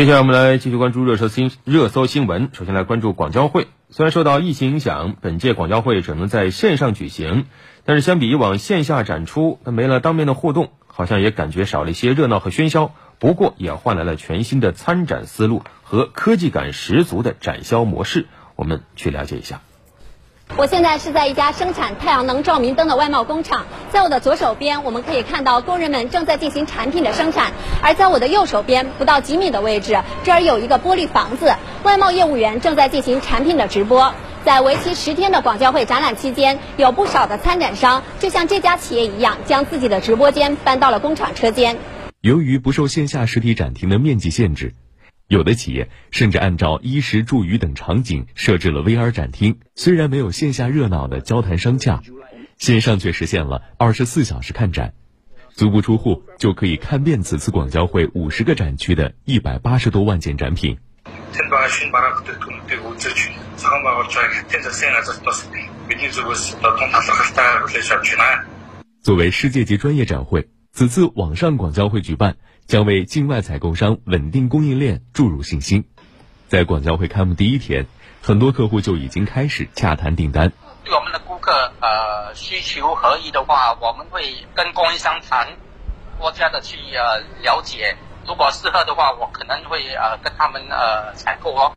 接下来我们来继续关注热搜新热搜新闻。首先来关注广交会。虽然受到疫情影响，本届广交会只能在线上举行，但是相比以往线下展出，它没了当面的互动，好像也感觉少了一些热闹和喧嚣。不过也换来了全新的参展思路和科技感十足的展销模式。我们去了解一下。我现在是在一家生产太阳能照明灯的外贸工厂，在我的左手边，我们可以看到工人们正在进行产品的生产；而在我的右手边，不到几米的位置，这儿有一个玻璃房子，外贸业务员正在进行产品的直播。在为期十天的广交会展览期间，有不少的参展商就像这家企业一样，将自己的直播间搬到了工厂车间。由于不受线下实体展厅的面积限制。有的企业甚至按照衣食住娱等场景设置了 VR 展厅，虽然没有线下热闹的交谈商洽，线上却实现了二十四小时看展，足不出户就可以看遍此次广交会五十个展区的一百八十多万件展品。作为世界级专业展会。此次网上广交会举办，将为境外采购商稳定供应链注入信心。在广交会开幕第一天，很多客户就已经开始洽谈订单。对我们的顾客呃需求合一的话，我们会跟供应商谈，多加的去呃了解。如果适合的话，我可能会呃跟他们呃采购哦。